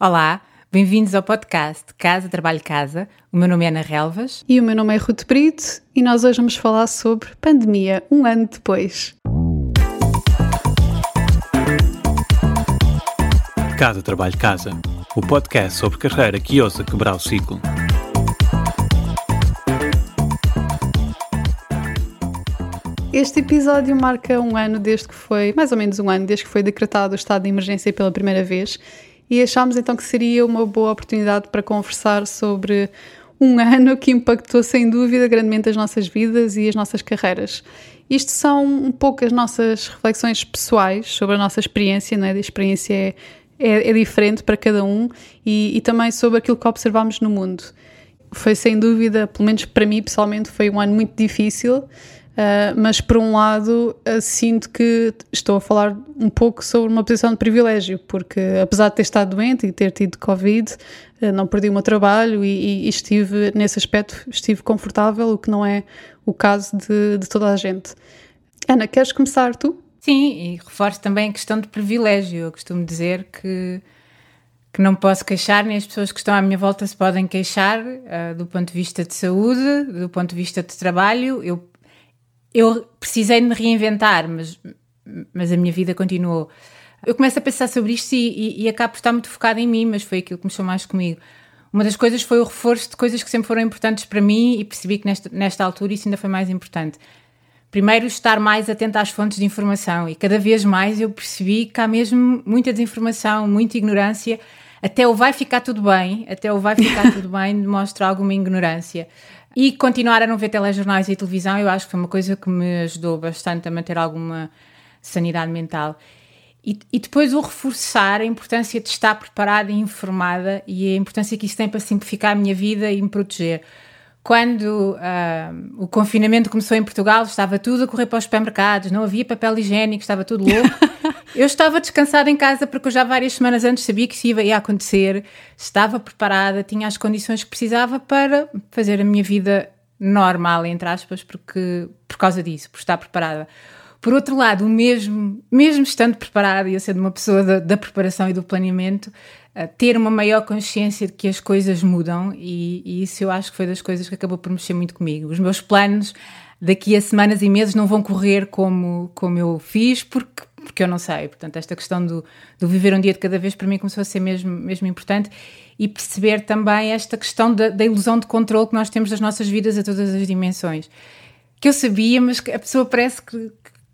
Olá, bem-vindos ao podcast Casa, Trabalho, Casa. O meu nome é Ana Relvas. E o meu nome é Ruth Brito e nós hoje vamos falar sobre pandemia, um ano depois. Casa, Trabalho, Casa. O podcast sobre carreira que ousa quebrar o ciclo. Este episódio marca um ano desde que foi, mais ou menos um ano, desde que foi decretado o estado de emergência pela primeira vez e achámos então que seria uma boa oportunidade para conversar sobre um ano que impactou sem dúvida grandemente as nossas vidas e as nossas carreiras. Isto são um pouco as nossas reflexões pessoais sobre a nossa experiência, não é? A experiência é, é, é diferente para cada um e, e também sobre aquilo que observamos no mundo. Foi sem dúvida, pelo menos para mim pessoalmente, foi um ano muito difícil Uh, mas por um lado uh, sinto que estou a falar um pouco sobre uma posição de privilégio, porque apesar de ter estado doente e ter tido Covid, uh, não perdi o meu trabalho e, e, estive, nesse aspecto, estive confortável, o que não é o caso de, de toda a gente. Ana, queres começar tu? Sim, e reforço também a questão de privilégio. Eu costumo dizer que, que não posso queixar, nem as pessoas que estão à minha volta se podem queixar do ponto de vista de saúde, do ponto de vista de trabalho. Eu eu precisei de me reinventar, mas, mas a minha vida continuou. Eu começo a pensar sobre isto e, e, e acabo por estar muito focada em mim, mas foi aquilo que mexeu mais comigo. Uma das coisas foi o reforço de coisas que sempre foram importantes para mim e percebi que nesta, nesta altura isso ainda foi mais importante. Primeiro, estar mais atenta às fontes de informação e cada vez mais eu percebi que há mesmo muita desinformação, muita ignorância. Até o vai ficar tudo bem, até o vai ficar tudo bem mostra alguma ignorância. E continuar a não ver telejornais e televisão, eu acho que foi uma coisa que me ajudou bastante a manter alguma sanidade mental. E, e, depois o reforçar a importância de estar preparada e informada e a importância que isso tem para simplificar a minha vida e me proteger. Quando uh, o confinamento começou em Portugal, estava tudo a correr para os supermercados, não havia papel higiênico, estava tudo louco. eu estava descansada em casa porque eu já várias semanas antes sabia que isso ia acontecer, estava preparada, tinha as condições que precisava para fazer a minha vida normal, entre aspas, porque, por causa disso, por estar preparada. Por outro lado, mesmo, mesmo estando preparada e eu sendo uma pessoa da, da preparação e do planeamento, ter uma maior consciência de que as coisas mudam e, e, isso eu acho que foi das coisas que acabou por mexer muito comigo. Os meus planos daqui a semanas e meses não vão correr como, como eu fiz porque, porque eu não sei. Portanto, esta questão do, do viver um dia de cada vez para mim começou a ser mesmo, mesmo importante e perceber também esta questão da, da ilusão de controle que nós temos das nossas vidas a todas as dimensões que eu sabia, mas que a pessoa parece que,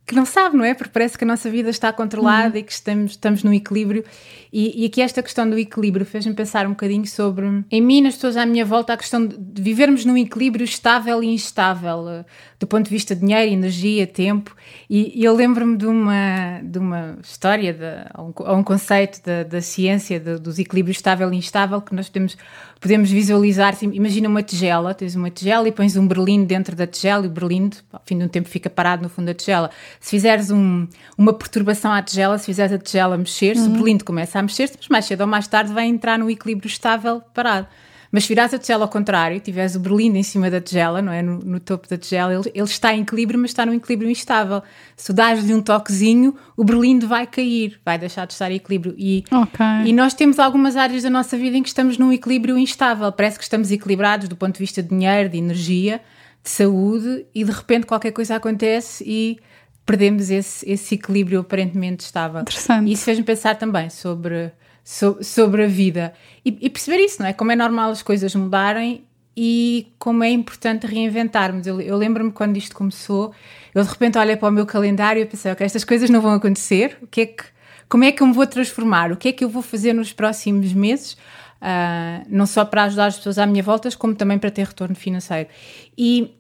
que não sabe, não é? Porque parece que a nossa vida está controlada uhum. e que estamos, estamos no equilíbrio. E, e aqui esta questão do equilíbrio fez-me pensar um bocadinho sobre, em mim, nas pessoas à minha volta, a questão de vivermos num equilíbrio estável e instável, do ponto de vista de dinheiro, energia, tempo. E, e eu lembro-me de uma, de uma história, de, um, um, conceito da, da ciência de, dos equilíbrios estável e instável que nós podemos podemos visualizar, assim, imagina uma tigela, tens uma tigela e pões um berlindo dentro da tigela e o berlindo, ao fim de um tempo, fica parado no fundo da tigela. Se fizeres um, uma perturbação à tigela, se fizeres a tigela mexer-se, uhum. o berlindo começa a mexer-se, mas mais cedo ou mais tarde vai entrar no equilíbrio estável parado. Mas se virares a tigela ao contrário, tiveres o berlindo em cima da tigela, não é? No, no topo da tigela, ele, ele, está em equilíbrio, mas está num equilíbrio instável. Se dás-lhe um toquezinho, o berlindo vai cair, vai deixar de estar em equilíbrio. E, okay. e nós temos algumas áreas da nossa vida em que estamos num equilíbrio instável. Parece que estamos equilibrados do ponto de vista de dinheiro, de energia, de saúde, e de repente qualquer coisa acontece e perdemos esse, esse equilíbrio aparentemente estável. Interessante. E isso fez-me pensar também sobre so, sobre a vida. E, e, perceber isso, não é? Como é normal as coisas mudarem e como é importante reinventarmos. Eu, eu lembro-me quando isto começou, eu de repente olhei para o meu calendário e pensei, ok, estas coisas não vão acontecer, o que é que, como é que eu me vou transformar? O que é que eu vou fazer nos próximos meses? Uh, não só para ajudar as pessoas à minha volta, como também para ter retorno financeiro. E,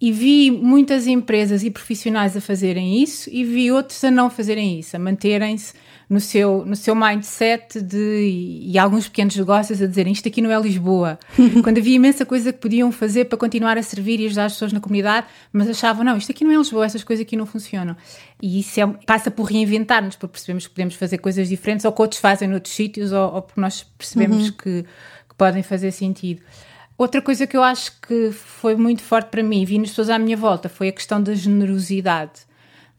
e vi muitas empresas e profissionais a fazerem isso e vi outros a não fazerem isso, a manterem-se no seu, no seu mindset de, e alguns pequenos negócios a dizerem isto aqui não é Lisboa. Quando havia imensa coisa que podiam fazer para continuar a servir e ajudar as pessoas na comunidade, mas achavam, não, isto aqui não é Lisboa, essas coisas aqui não funcionam. E isso é, passa por reinventar-nos, porque percebemos que podemos fazer coisas diferentes ou que outros fazem noutros sítios ou, ou porque nós percebemos uhum. que, que podem fazer sentido. Outra coisa que eu acho que foi muito forte para mim, vi nas pessoas à minha volta, foi a questão da generosidade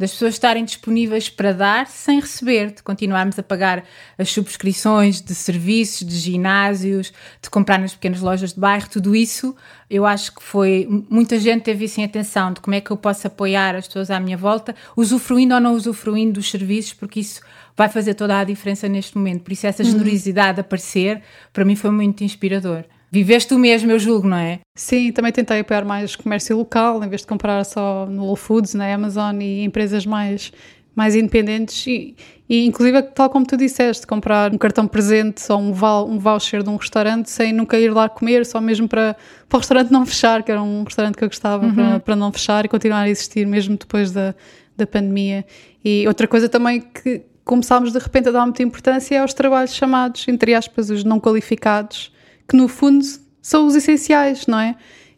das pessoas estarem disponíveis para dar sem receber, de continuarmos a pagar as subscrições de serviços, de ginásios, de comprar nas pequenas lojas de bairro, tudo isso eu acho que foi. Muita gente teve isso em atenção de como é que eu posso apoiar as pessoas à minha volta, usufruindo ou não usufruindo dos serviços, porque isso vai fazer toda a diferença neste momento. Por isso, essa uhum. generosidade uhum. aparecer, para mim foi muito inspirador. Viveste tu mesmo, eu julgo, não é? Sim, também tentei apoiar mais comércio local, em vez de comprar só no Whole Foods, na Amazon e empresas mais, mais independentes. E, e, inclusive, tal como tu disseste, comprar um cartão presente ou um, val, um voucher de um restaurante sem nunca ir lá comer, só mesmo para, para o restaurante não fechar, que era um restaurante que eu gostava, uhum. para, para não fechar e continuar a existir mesmo depois da, da pandemia. E outra coisa também que começámos de repente a dar muita importância é aos trabalhos chamados, entre aspas, os não qualificados que no fundo são os essenciais, não é?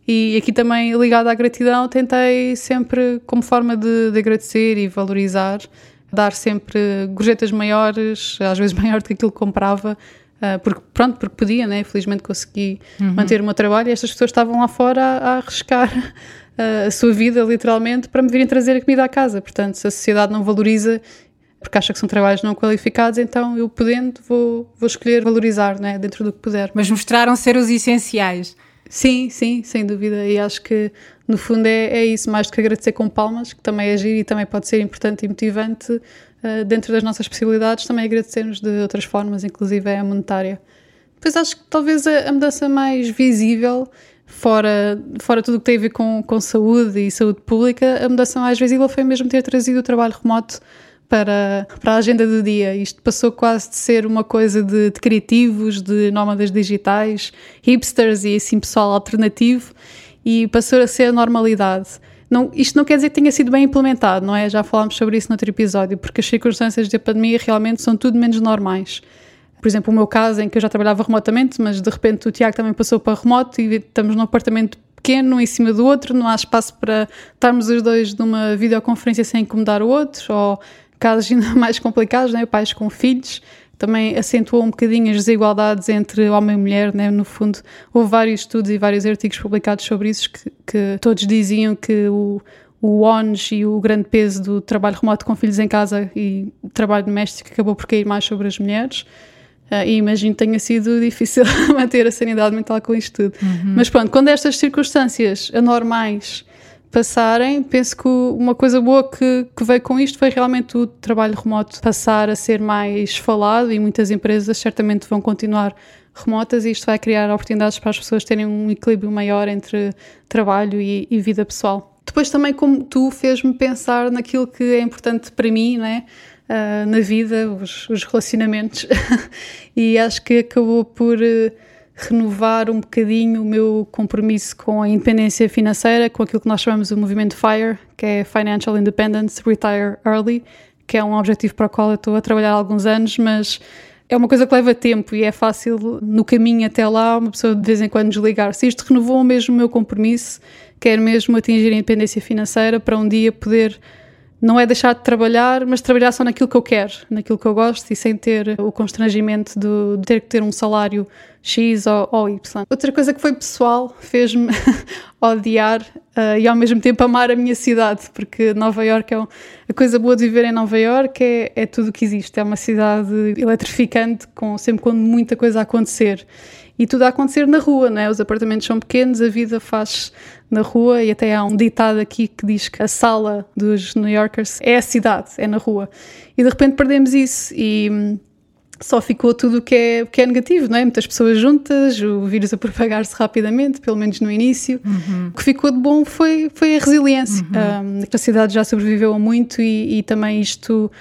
E aqui também, ligado à gratidão, tentei sempre, como forma de, de agradecer e valorizar, dar sempre gorjetas maiores, às vezes maior do que aquilo que comprava, uh, porque, pronto, porque podia, né? Felizmente consegui uhum. manter o meu trabalho e estas pessoas estavam lá fora a, a arriscar uh, a sua vida, literalmente, para me virem trazer a comida à casa. Portanto, se a sociedade não valoriza porque acha que são trabalhos não qualificados, então eu podendo vou, vou escolher valorizar, né, dentro do que puder. Mas mostraram ser os essenciais. Sim, sim, sem dúvida. E acho que no fundo é, é isso, mais do que agradecer com palmas, que também é giro e também pode ser importante e motivante. Uh, dentro das nossas possibilidades, também agradecermos de outras formas, inclusive a monetária. Depois acho que talvez a, a mudança mais visível fora, fora tudo o que tem a ver com, com saúde e saúde pública, a mudança mais visível foi mesmo ter trazido o trabalho remoto para, para a agenda do dia. Isto passou quase de ser uma coisa de, de criativos, de nómadas digitais, hipsters e assim pessoal alternativo e passou a ser a normalidade. Não, isto não quer dizer que tenha sido bem implementado, não é? Já falámos sobre isso no outro episódio, porque as circunstâncias da pandemia realmente são tudo menos normais. Por exemplo, o meu caso, em que eu já trabalhava remotamente, mas de repente o Tiago também passou para remoto e estamos num apartamento pequeno, um em cima do outro, não há espaço para estarmos os dois numa videoconferência sem incomodar o outro, ou casos ainda mais complicados, né? pais com filhos, também acentuou um bocadinho as desigualdades entre homem e mulher, né? no fundo houve vários estudos e vários artigos publicados sobre isso que, que todos diziam que o, o ONS e o grande peso do trabalho remoto com filhos em casa e trabalho doméstico acabou por cair mais sobre as mulheres. Uh, e imagino que tenha sido difícil manter a sanidade mental com isto tudo. Uhum. Mas pronto, quando estas circunstâncias anormais passarem, penso que uma coisa boa que, que veio com isto foi realmente o trabalho remoto passar a ser mais falado e muitas empresas certamente vão continuar remotas e isto vai criar oportunidades para as pessoas terem um equilíbrio maior entre trabalho e, e vida pessoal. Depois também como tu fez-me pensar naquilo que é importante para mim, né? Uh, na vida, os, os relacionamentos e acho que acabou por uh, renovar um bocadinho o meu compromisso com a independência financeira, com aquilo que nós chamamos o movimento FIRE, que é Financial Independence Retire Early, que é um objetivo para o qual eu estou a trabalhar há alguns anos, mas é uma coisa que leva tempo e é fácil no caminho até lá uma pessoa de vez em quando desligar-se. Isto renovou mesmo o meu compromisso, quero mesmo atingir a independência financeira para um dia poder não é deixar de trabalhar, mas trabalhar só naquilo que eu quero, naquilo que eu gosto e sem ter o constrangimento de, ter que ter um salário X ou, ou Y. Outra coisa que foi pessoal fez-me odiar uh, e ao mesmo tempo amar a minha cidade, porque Nova York é um, a coisa boa de viver em Nova York é, é tudo o que existe. É uma cidade eletrificante, com sempre com muita coisa a acontecer e tudo a acontecer na rua, não é? Os apartamentos são pequenos, a vida faz na rua e até há um ditado aqui que diz que a sala dos New Yorkers é a cidade, é na rua. E de repente perdemos isso e hum, só ficou tudo o que é, que é negativo, não é? Muitas pessoas juntas, o vírus a propagar-se rapidamente, pelo menos no início. Uhum. O que ficou de bom foi, foi a resiliência. Uhum. Um, a cidade já sobreviveu a muito e, e também isto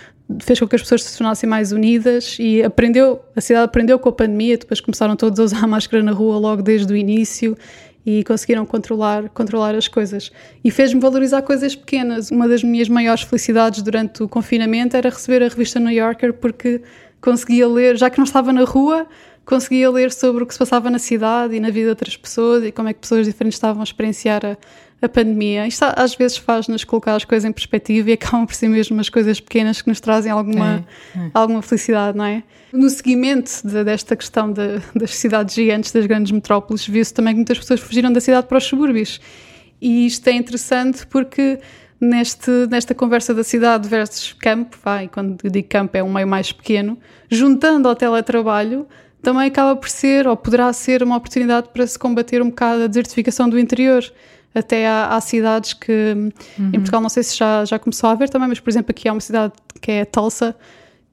fez com que as pessoas se tornassem mais unidas e aprendeu, a cidade aprendeu com a pandemia, depois começaram todos a usar máscara na rua logo desde o início e conseguiram controlar, controlar as coisas. E fez-me valorizar coisas pequenas. Uma das minhas maiores felicidades durante o confinamento era receber a revista New Yorker porque conseguia ler, já que não estava na rua, conseguia ler sobre o que se passava na cidade e na vida de outras pessoas e como é que pessoas diferentes estavam a experienciar a, a pandemia. Isto às vezes faz-nos colocar as coisas em perspectiva e acabam por ser mesmo as coisas pequenas que nos trazem alguma, é, é. alguma felicidade, não é? No seguimento de, desta questão de, das cidades gigantes, das grandes metrópoles, viu-se também que muitas pessoas fugiram da cidade para os subúrbios. E isto é interessante porque neste, nesta conversa da cidade versus campo, vai, quando eu digo campo é um meio mais pequeno, juntando ao teletrabalho, também acaba por ser, ou poderá ser, uma oportunidade para se combater um bocado a desertificação do interior. Até há, há cidades que, uhum. em Portugal, não sei se já, já começou a haver também, mas, por exemplo, aqui há uma cidade que é Tulsa,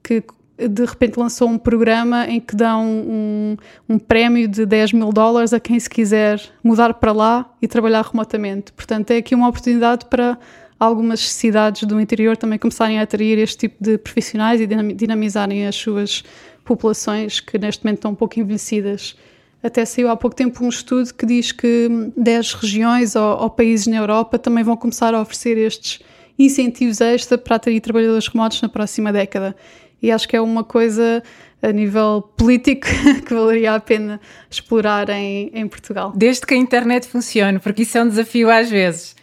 que de repente lançou um programa em que dão um, um, prémio de 10 mil dólares a quem se quiser mudar para lá e trabalhar remotamente. Portanto, é aqui uma oportunidade para algumas cidades do interior também começarem a atrair este tipo de profissionais e dinamizarem as suas populações que neste momento estão um pouco envelhecidas. Até saiu há pouco tempo um estudo que diz que 10 regiões ou, ou países na Europa também vão começar a oferecer estes incentivos extra para atrair trabalhadores remotos na próxima década e acho que é uma coisa a nível político que valeria a pena explorar em, em Portugal. Desde que a internet funcione, porque isso é um desafio às vezes.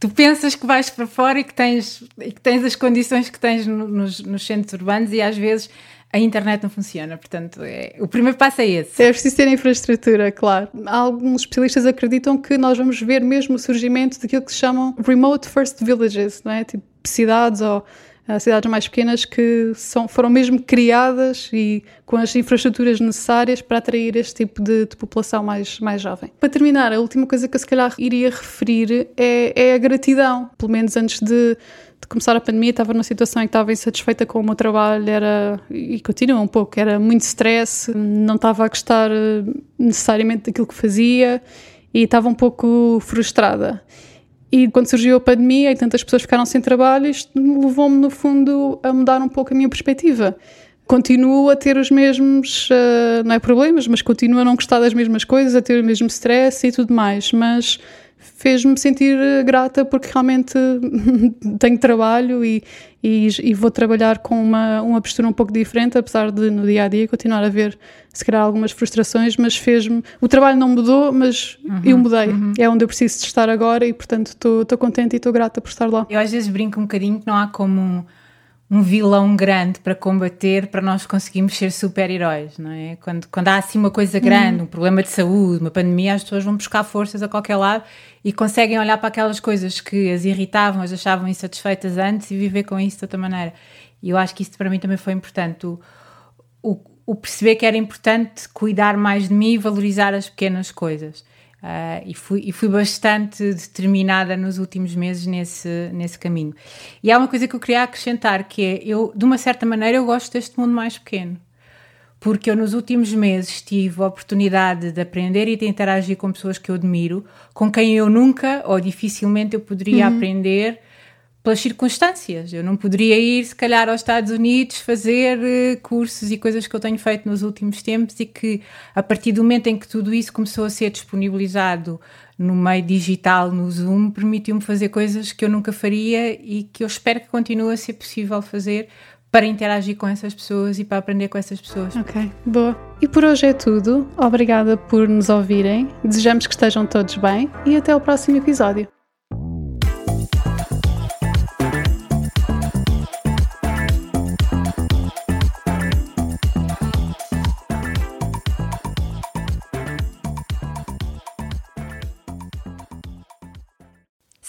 Tu pensas que vais para fora e que tens, e que tens as condições que tens nos, nos centros urbanos e às vezes a internet não funciona, portanto, é, o primeiro passo é esse. É preciso ter infraestrutura, claro. Alguns especialistas acreditam que nós vamos ver mesmo o surgimento daquilo que se chamam remote first villages, não é? Tipo cidades ou cidades mais pequenas que são, foram mesmo criadas e com as infraestruturas necessárias para atrair este tipo de, de, população mais, mais jovem. Para terminar, a última coisa que eu se calhar iria referir é, é a gratidão. Pelo menos antes de, de começar a pandemia, estava numa situação em que estava insatisfeita com o meu trabalho, era, e continua um pouco, era muito stress, não estava a gostar eh, necessariamente daquilo que fazia e estava um pouco frustrada. E quando surgiu a pandemia e tantas pessoas ficaram sem trabalho, isto levou-me, no fundo, a mudar um pouco a minha perspectiva. Continuo a ter os mesmos, uh, não é problemas, mas continuo a não gostar das mesmas coisas, a ter o mesmo stress e tudo mais, mas fez-me sentir eh, grata porque realmente tenho trabalho e, e, e, vou trabalhar com uma, uma postura um pouco diferente, apesar de no dia a dia continuar a ver se calhar algumas frustrações, mas fez-me. O trabalho não mudou, mas uhum, eu mudei. Uhum. É onde eu preciso de estar agora e, portanto, estou contente e estou grata por estar lá. Eu às vezes brinco um bocadinho que não há como um vilão grande para combater para nós conseguirmos ser super-heróis, não é? Quando, quando há assim uma coisa grande, hum. um problema de saúde, uma pandemia, as pessoas vão buscar forças a qualquer lado e conseguem olhar para aquelas coisas que as irritavam, as achavam insatisfeitas antes e viver com isso de outra maneira. E eu acho que isso para mim também foi importante. O, o, o perceber que era importante cuidar mais de mim e valorizar as pequenas coisas. Uh, e, fui, e fui bastante determinada nos últimos meses nesse, nesse caminho. E há uma coisa que eu queria acrescentar, que é, eu, de uma certa maneira, eu gosto deste mundo mais pequeno. Porque eu nos últimos meses tive a oportunidade de aprender e de interagir com pessoas que eu admiro, com quem eu nunca ou dificilmente eu poderia uhum. aprender pelas circunstâncias. Eu não poderia ir, se calhar, aos Estados Unidos fazer uh, cursos e coisas que eu tenho feito nos últimos tempos e que, a partir do momento em que tudo isso começou a ser disponibilizado no meio digital, no Zoom, permitiu-me fazer coisas que eu nunca faria e que eu espero que continue a ser possível fazer para interagir com essas pessoas e para aprender com essas pessoas. Ok, boa. E por hoje é tudo. Obrigada por nos ouvirem. Desejamos que estejam todos bem e até o próximo episódio.